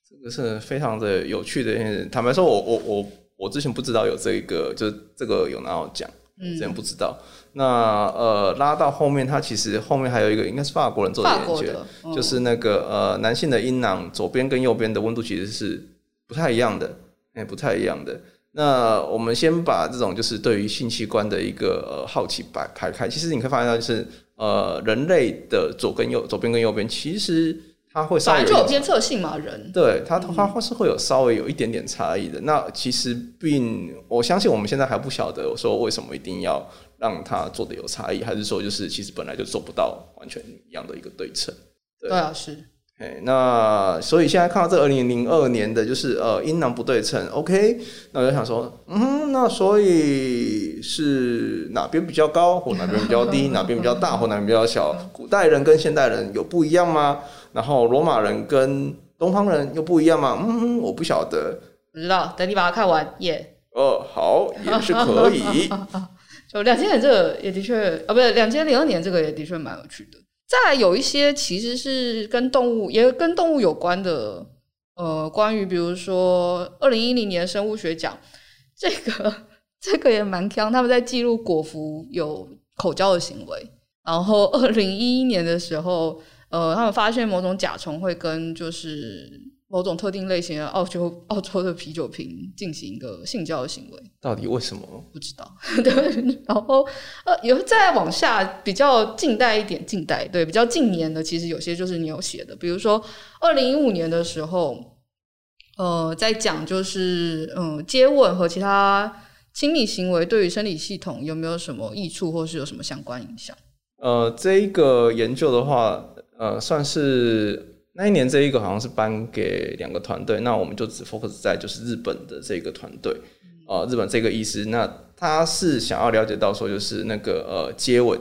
这个是非常的有趣的。坦白说我，我我我我之前不知道有这个，就是这个有拿到奖，之前不知道。嗯那呃，拉到后面，它其实后面还有一个，应该是法国人做的研究，嗯、就是那个呃，男性的阴囊左边跟右边的温度其实是不太一样的，哎、欸，不太一样的。那我们先把这种就是对于性器官的一个呃好奇摆排开，其实你可以发现到就是呃，人类的左跟右，左边跟右边其实。它会稍微就有监测性嘛？人对它，它会是会有稍微有一点点差异的。嗯、那其实并我相信我们现在还不晓得说为什么一定要让它做的有差异，还是说就是其实本来就做不到完全一样的一个对称。对，对啊，是。哎，那所以现在看到这二零零二年的就是呃阴囊不对称，OK，那我就想说，嗯，那所以是哪边比较高，或哪边比较低，哪边比较大，或哪边比较小？古代人跟现代人有不一样吗？然后罗马人跟东方人又不一样吗？嗯，我不晓得，不知道。等你把它看完，耶、yeah。哦，好，也是可以。就两千年这个也的确，啊，不是两千零二年这个也的确蛮有趣的。再来有一些其实是跟动物，也跟动物有关的。呃，关于比如说二零一零年生物学奖，这个 这个也蛮锵，他们在记录果蝠有口交的行为。然后二零一一年的时候。呃，他们发现某种甲虫会跟就是某种特定类型的澳洲澳洲的啤酒瓶进行一个性交的行为，到底为什么？不知道。对，然后呃，有再往下比较近代一点，近代对比较近年的，其实有些就是你有写的，比如说二零一五年的时候，呃，在讲就是嗯、呃，接吻和其他亲密行为对于生理系统有没有什么益处，或是有什么相关影响？呃，这一个研究的话。呃，算是那一年这一个好像是颁给两个团队，那我们就只 focus 在就是日本的这个团队，呃，日本这个医师，那他是想要了解到说就是那个呃接吻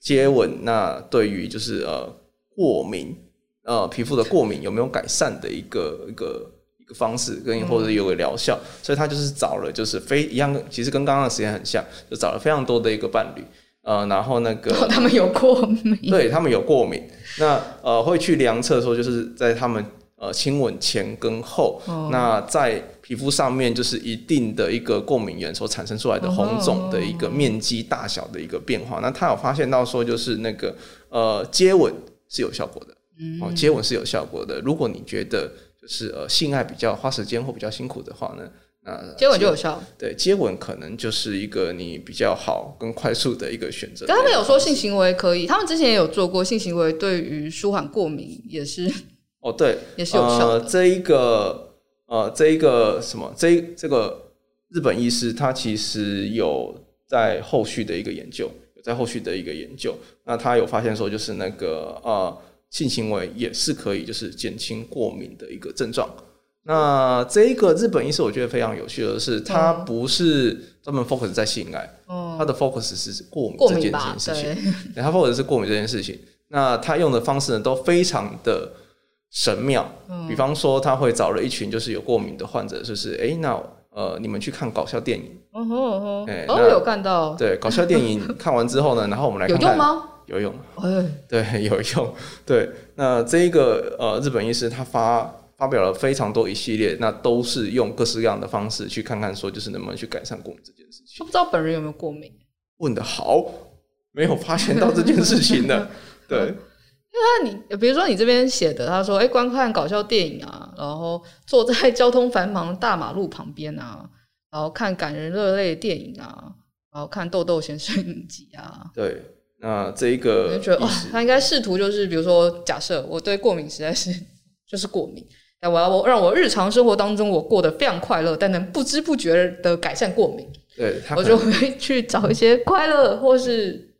接吻，那对于就是呃过敏呃皮肤的过敏有没有改善的一个一个一个方式跟或者有个疗效，所以他就是找了就是非一样，其实跟刚刚的时间很像，就找了非常多的一个伴侣。呃，然后那个、哦、他们有过敏，对他们有过敏，那呃会去量测说，就是在他们呃亲吻前跟后，哦、那在皮肤上面就是一定的一个过敏源所产生出来的红肿的一个面积大小的一个变化。哦、那他有发现到说，就是那个呃接吻是有效果的，哦、嗯，接吻是有效果的。如果你觉得就是呃性爱比较花时间或比较辛苦的话呢？那接吻就有效，对，接吻可能就是一个你比较好跟快速的一个选择。他们有说性行为可以，他们之前也有做过性行为，对于舒缓过敏也是哦，对，也是有效的。呃、这一个呃，这一个什么，这这个日本医师他其实有在后续的一个研究，有在后续的一个研究，那他有发现说，就是那个呃，性行为也是可以就是减轻过敏的一个症状。那这一个日本医师，我觉得非常有趣的是，他不是专门 focus 在性爱，嗯、他的 focus 是过敏这件事情。对，他 focus 是过敏这件事情。那他用的方式呢，都非常的神妙。嗯、比方说，他会找了一群就是有过敏的患者，就是哎、欸，那呃，你们去看搞笑电影。嗯哼嗯哼。哎，哦，有看到。对，搞笑电影 看完之后呢，然后我们来看看。有用吗？有用。哎，对，有用。对，那这一个呃，日本医师他发。发表了非常多一系列，那都是用各式各样的方式去看看，说就是能不能去改善过敏这件事情。我不知道本人有没有过敏。问的好，没有发现到这件事情的。对，因为你比如说你这边写的，他说，哎、欸，观看搞笑电影啊，然后坐在交通繁忙大马路旁边啊，然后看感人热泪电影啊，然后看豆豆先生影集啊。对，那这一个，我就觉得哇，他应该试图就是，比如说，假设我对过敏实在是 就是过敏。但我要我让我日常生活当中我过得非常快乐，但能不知不觉的改善过敏。对，我就会去找一些快乐或是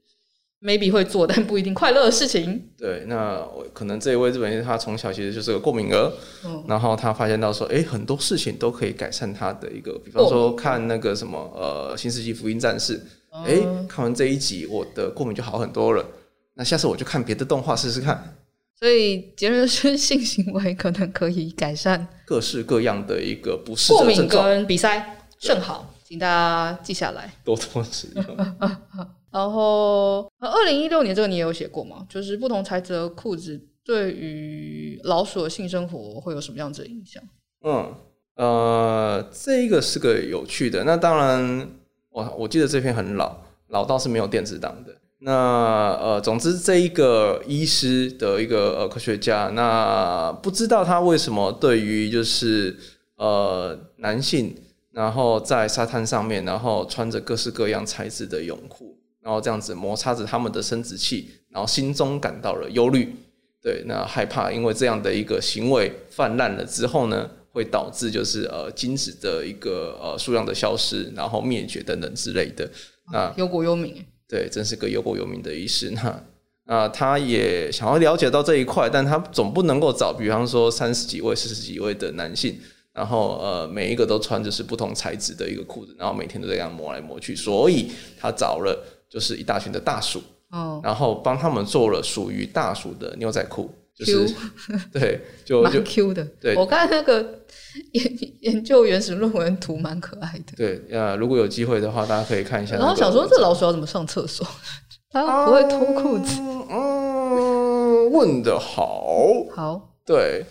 maybe 会做但不一定快乐的事情。对，那我可能这一位日本人他从小其实就是个过敏儿，嗯、然后他发现到说，哎、欸，很多事情都可以改善他的一个，比方说看那个什么呃《新世纪福音战士》，哎、欸，看完这一集我的过敏就好很多了。那下次我就看别的动画试试看。所以结论是，性行为可能可以改善各式各样的一个不适的症状。过敏跟鼻塞甚好，请大家记下来，多多使用。然后，二零一六年这个你也有写过吗？就是不同材质的裤子对于老鼠的性生活会有什么样子的影响？嗯，呃，这个是个有趣的。那当然，我我记得这篇很老，老到是没有电子档的。那呃，总之这一个医师的一个呃科学家，那不知道他为什么对于就是呃男性，然后在沙滩上面，然后穿着各式各样材质的泳裤，然后这样子摩擦着他们的生殖器，然后心中感到了忧虑，对，那害怕因为这样的一个行为泛滥了之后呢，会导致就是呃精子的一个呃数量的消失，然后灭绝等等之类的。那忧国忧民。对，真是个忧国忧民的医师。那啊，他也想要了解到这一块，但他总不能够找，比方说三十几位、四十几位的男性，然后呃，每一个都穿着是不同材质的一个裤子，然后每天都这样磨来磨去。所以他找了就是一大群的大鼠，哦，然后帮他们做了属于大鼠的牛仔裤，就是对，就蛮 Q 的。对，我看那个研研究原始论文图蛮可爱的。对，呃，如果有机会的话，大家可以看一下。然后想说，这老鼠要怎么上厕所？它不会脱裤子。嗯，嗯，问的好。好。对。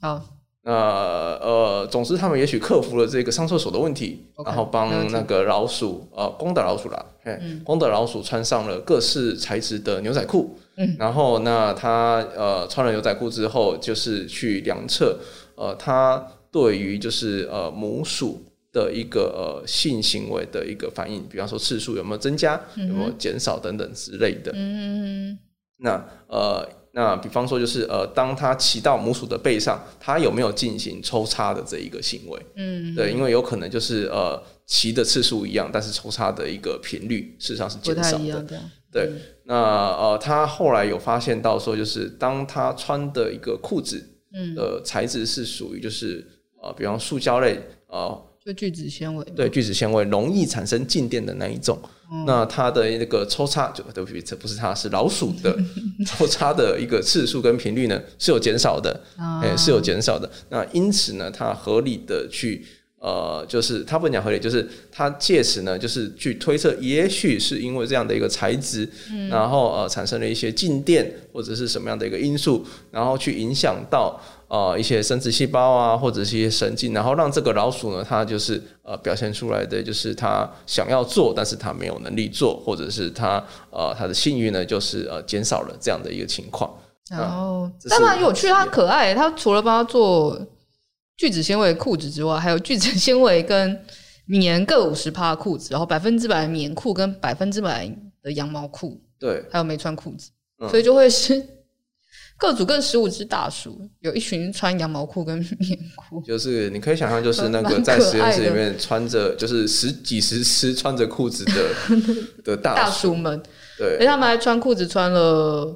好。那呃，总之他们也许克服了这个上厕所的问题，Okay, 然后帮那个老鼠，呃，公的老鼠啦，嘿，嗯、公的老鼠穿上了各式材质的牛仔裤。嗯。然后，那他呃穿了牛仔裤之后，就是去量测，呃，他对于就是呃母鼠的一个呃性行为的一个反应，比方说次数有没有增加，有没有减少等等之类的。嗯。那呃。那比方说，就是呃，当他骑到母鼠的背上，他有没有进行抽插的这一个行为？嗯，对，因为有可能就是呃，骑的次数一样，但是抽插的一个频率事实上是减少的。对，那呃，他后来有发现到说，就是当他穿的一个裤子，嗯，的材质是属于就是呃，比方塑胶类，呃，就聚酯纤维，对，聚酯纤维容易产生静电的那一种，嗯、那它的那个抽插，就对不起，这不是它，是老鼠的 抽插的一个次数跟频率呢是有减少的，哎、啊欸，是有减少的。那因此呢，它合理的去。呃，就是他不讲合理，就是他借此呢，就是去推测，也许是因为这样的一个材质，嗯、然后呃产生了一些静电或者是什么样的一个因素，然后去影响到呃一些生殖细胞啊，或者是一些神经，然后让这个老鼠呢，它就是呃表现出来的就是它想要做，但是它没有能力做，或者是它呃它的性欲呢，就是呃减少了这样的一个情况。然后，但蛮有趣，它可爱，它除了帮它做。聚酯纤维裤子之外，还有聚酯纤维跟棉各五十帕裤子，然后百分之百棉裤跟百分之百的羊毛裤，对，还有没穿裤子，嗯、所以就会是各组各十五只大鼠，有一群穿羊毛裤跟棉裤，就是你可以想象，就是那个在实验室里面穿着就是十几十只穿着裤子的 的大大鼠们，对，哎，他们还穿裤子穿了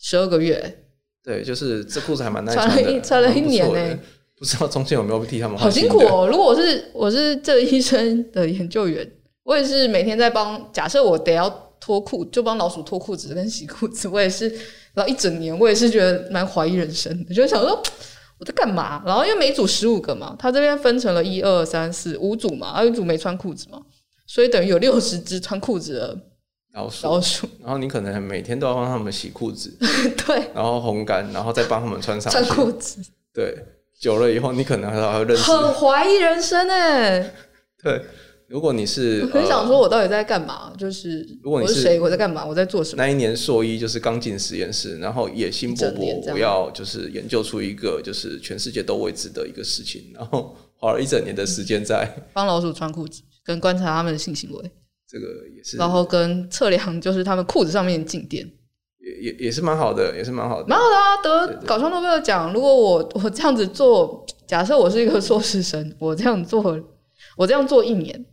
十二个月，对，就是这裤子还蛮耐穿的，穿了一穿了一年呢、欸。不知道中间有没有替他们好辛苦哦。如果我是我是这医生的研究员，我也是每天在帮。假设我得要脱裤，就帮老鼠脱裤子跟洗裤子，我也是，然后一整年，我也是觉得蛮怀疑人生的，就想说我在干嘛？然后因为每组十五个嘛，他这边分成了一二三四五组嘛，还有一组没穿裤子嘛，所以等于有六十只穿裤子的老鼠。老鼠，然后你可能每天都要帮他们洗裤子，对，然后烘干，然后再帮他们穿上穿裤子，对。久了以后，你可能还会认识。很怀疑人生哎。对，如果你是，我很想说，我到底在干嘛？就是，如果你是谁，我在干嘛？我在做什么？那一年硕一就是刚进实验室，然后野心勃勃，我要就是研究出一个就是全世界都未知的一个事情，然后花了一整年的时间在帮老鼠穿裤子，跟观察他们的性行为，这个也是，然后跟测量就是他们裤子上面的静电。也也也是蛮好的，也是蛮好的，蛮好的啊！得搞笑诺贝尔奖。如果我我这样子做，假设我是一个硕士生，我这样做，我这样做一年，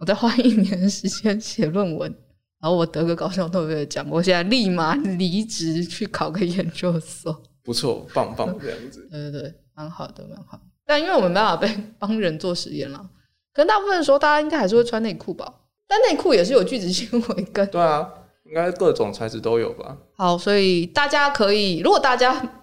我再花一年的时间写论文，然后我得个高校诺贝尔奖，我现在立马离职去考个研究所。不错，棒棒这样子。对对对，蛮好的，蛮好。但因为我们没办法被帮人做实验了，可能大部分的时候大家应该还是会穿内裤吧？但内裤也是有聚酯纤维跟。对啊。应该各种材质都有吧。好，所以大家可以，如果大家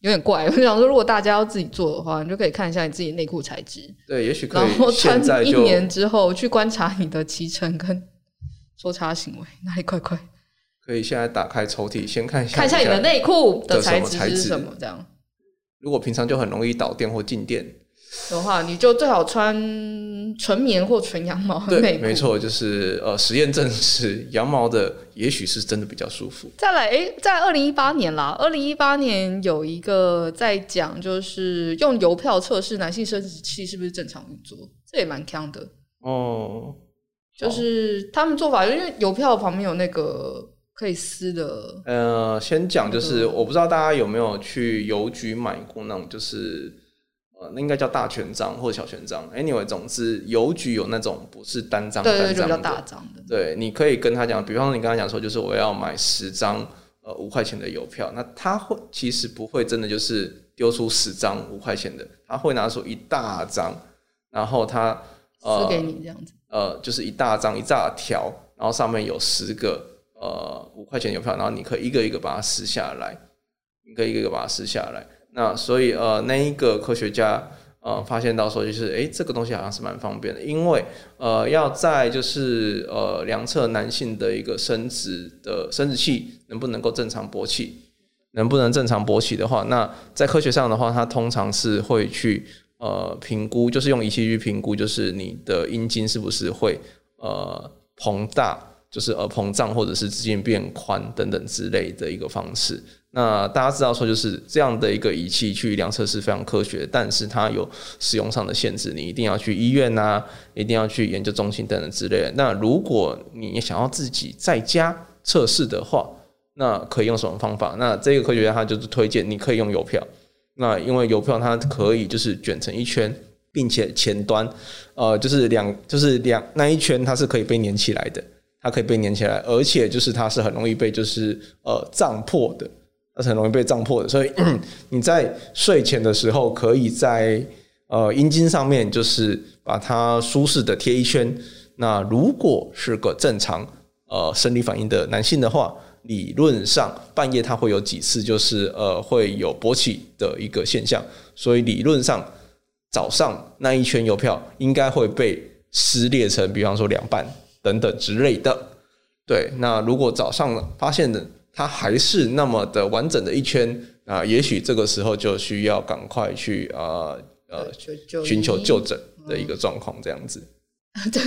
有点怪，我想说，如果大家要自己做的话，你就可以看一下你自己内裤材质。对，也许可以。然后穿一年之后去观察你的脐橙跟抽插行为哪里怪怪。可以现在打开抽屉，先看一下看一下你的内裤的材质是什么，这样。如果平常就很容易导电或静电。的话，你就最好穿纯棉或纯羊毛的内裤。没错，就是呃，实验证实羊毛的也许是真的比较舒服。再来，诶，在二零一八年啦，二零一八年有一个在讲，就是用邮票测试男性生殖器是不是正常运作，这也蛮锵的哦。就是他们做法，因为邮票旁边有那个可以撕的。呃，先讲就是，我不知道大家有没有去邮局买过那种，就是。呃，那应该叫大权章或者小权章。Anyway，总之邮局有那种不是单张单张的，对，比较大张的。对，你可以跟他讲，比方说你跟他讲说，就是我要买十张呃五块钱的邮票，那他会其实不会真的就是丢出十张五块钱的，他会拿出一大张，然后他呃给你这样子，呃，就是一大张一大条，然后上面有十个呃五块钱邮票，然后你可以一个一个把它撕下来，你可以一个一个把它撕下来。那所以呃，那一个科学家呃发现到说，就是诶，这个东西好像是蛮方便的，因为呃要在就是呃量测男性的一个生殖的生殖器能不能够正常勃起，能不能正常勃起的话，那在科学上的话，它通常是会去呃评估，就是用仪器去评估，就是你的阴茎是不是会呃膨大，就是呃膨胀或者是直径变宽等等之类的一个方式。那大家知道说，就是这样的一个仪器去量测是非常科学，但是它有使用上的限制，你一定要去医院呐、啊，一定要去研究中心等等之类的。那如果你想要自己在家测试的话，那可以用什么方法？那这个科学家他就是推荐你可以用邮票。那因为邮票它可以就是卷成一圈，并且前端呃就是两就是两那一圈它是可以被粘起来的。它可以被粘起来，而且就是它是很容易被就是呃胀破的，它是很容易被胀破的，所以 你在睡前的时候，可以在呃阴茎上面就是把它舒适的贴一圈。那如果是个正常呃生理反应的男性的话，理论上半夜他会有几次就是呃会有勃起的一个现象，所以理论上早上那一圈邮票应该会被撕裂成，比方说两半等等之类的。对，那如果早上发现的它还是那么的完整的一圈啊，也许这个时候就需要赶快去啊呃寻求就诊的一个状况，这样子。对，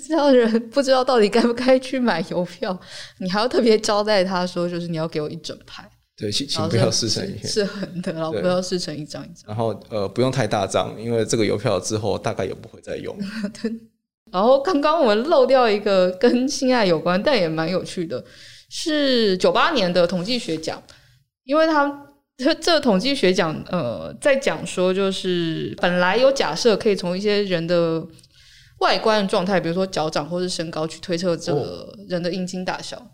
这样的人不知道到底该不该去买邮票，你还要特别交代他说，就是你要给我一整排，对，请请不要撕成一片，是横的，然后不要撕成一张一张。然后呃，不用太大张，因为这个邮票之后大概也不会再用。对。然后刚刚我们漏掉一个跟性爱有关，但也蛮有趣的，是九八年的统计学奖，因为他这这统计学奖呃在讲说，就是本来有假设可以从一些人的。外观的状态，比如说脚掌或是身高，去推测这个人的阴茎大小，哦，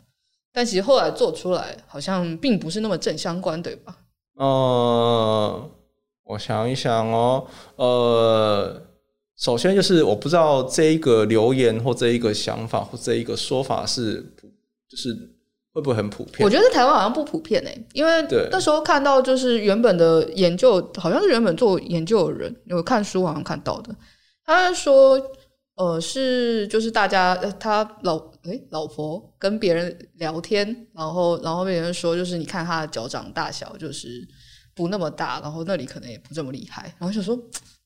但其实后来做出来好像并不是那么正相关，对吧？呃，我想一想哦，呃，首先就是我不知道这一个留言或这一个想法或这一个说法是，就是会不会很普遍？我觉得在台湾好像不普遍诶，因为那时候看到就是原本的研究，好像是原本做研究的人有看书好像看到的，他说。呃，是就是大家，呃、他老诶、欸、老婆跟别人聊天，然后然后别人说，就是你看他的脚掌大小，就是不那么大，然后那里可能也不这么厉害，然后就说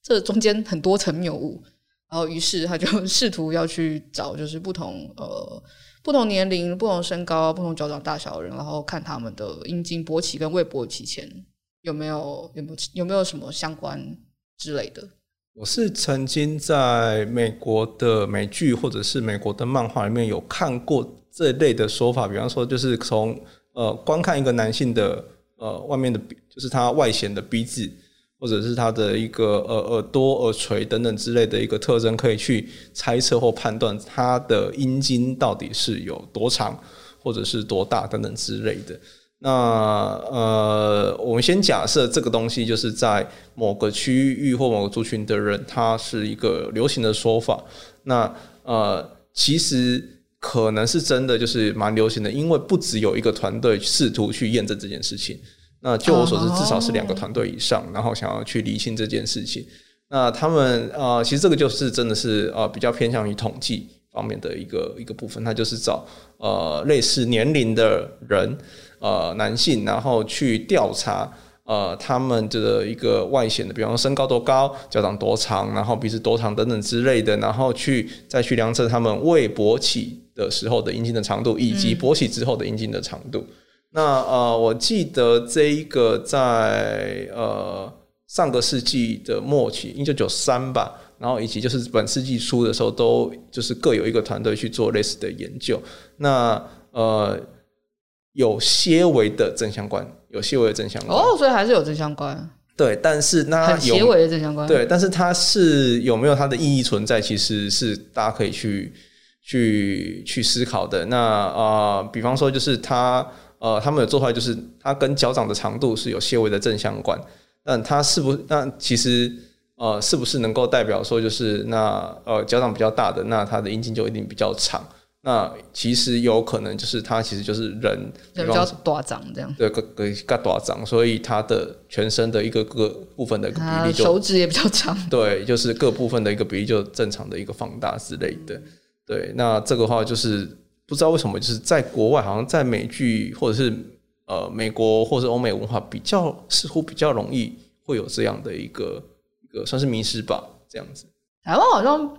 这中间很多层谬误，然后于是他就试图要去找，就是不同呃不同年龄、不同身高、不同脚掌大小的人，然后看他们的阴茎勃起跟未勃起前有没有有没有有没有什么相关之类的。我是曾经在美国的美剧或者是美国的漫画里面有看过这类的说法，比方说就是从呃观看一个男性的呃外面的，就是他外显的鼻子，或者是他的一个呃耳朵、耳垂等等之类的一个特征，可以去猜测或判断他的阴茎到底是有多长，或者是多大等等之类的。那呃，我们先假设这个东西就是在某个区域或某个族群的人，它是一个流行的说法。那呃，其实可能是真的，就是蛮流行的，因为不只有一个团队试图去验证这件事情。那就我所知，至少是两个团队以上，然后想要去厘清这件事情。那他们啊、呃，其实这个就是真的是呃比较偏向于统计方面的一个一个部分，他就是找呃类似年龄的人。呃，男性，然后去调查，呃，他们的一个外显的，比方说身高多高、脚掌多长，然后鼻子多长等等之类的，然后去再去量测他们未勃起的时候的阴茎的长度，以及勃起之后的阴茎的长度。嗯、那呃，我记得这一个在呃上个世纪的末期，一九九三吧，然后以及就是本世纪初的时候，都就是各有一个团队去做类似的研究。那呃。有些微的正相关，有些微的正相关哦，所以还是有正相关。对，但是那有些微的正相关。对，但是它是有没有它的意义存在，其实是大家可以去去去思考的。那啊、呃，比方说就是它呃，他们有做出来，就是它跟脚掌的长度是有些微的正相关。但它是不是？那其实呃，是不是能够代表说就是那呃，脚掌比较大的，那它的阴茎就一定比较长？那其实有可能就是它其实就是人比较大长这样，对，个个个大长，所以它的全身的一个各部分的一个比例就手指也比较长，对，就是各部分的一个比例就正常的一个放大之类的。对，那这个话就是不知道为什么就是在国外，好像在美剧或者是呃美国或者是欧美文化比较似乎比较容易会有这样的一个一个算是迷失吧，这样子。台湾好像。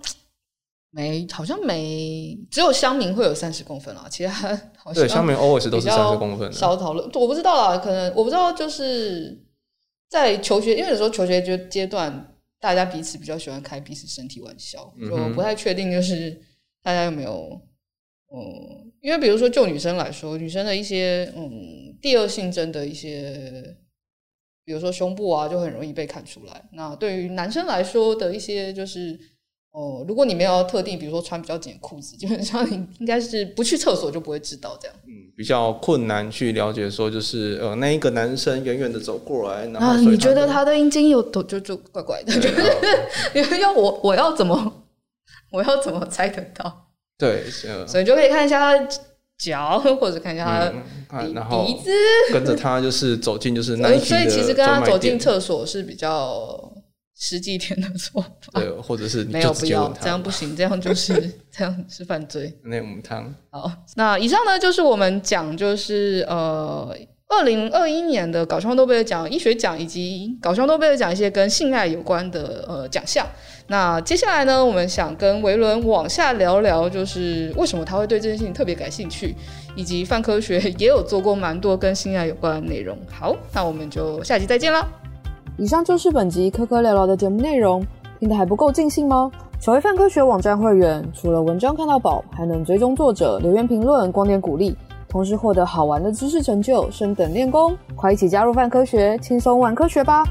没，好像没，只有乡民会有三十公分啊，其他好像对乡民 always 都是三十公分，少讨论。我不知道啦，可能我不知道，就是在求学，因为有时候求学阶阶段，大家彼此比较喜欢开彼此身体玩笑，嗯、我不太确定，就是大家有没有，嗯，因为比如说就女生来说，女生的一些嗯第二性征的一些，比如说胸部啊，就很容易被看出来。那对于男生来说的一些就是。哦，如果你没有特定，比如说穿比较紧的裤子，基本上你应该是不去厕所就不会知道这样。嗯，比较困难去了解说，就是呃，那一个男生远远的走过来，然后啊，你觉得他的阴茎有多就就怪怪的，要我我要怎么 我要怎么猜得到？对，所以就可以看一下他脚，或者看一下他鼻、嗯、然后鼻子，跟着他就是走进就是 那一所以其实跟他走进厕所是比较。实际点的做法，对，或者是你没有不要这样不行，这样就是 这样是犯罪。那我们汤好，那以上呢就是我们讲就是呃，二零二一年的搞笑诺贝尔奖医学奖以及搞笑诺贝尔奖一些跟性爱有关的呃奖项。那接下来呢，我们想跟维伦往下聊聊，就是为什么他会对这件事情特别感兴趣，以及泛科学也有做过蛮多跟性爱有关的内容。好，那我们就下集再见了。以上就是本集科科聊聊的节目内容，听得还不够尽兴吗？成为泛科学网站会员，除了文章看到宝，还能追踪作者、留言评论、光点鼓励，同时获得好玩的知识成就、升等练功。快一起加入泛科学，轻松玩科学吧！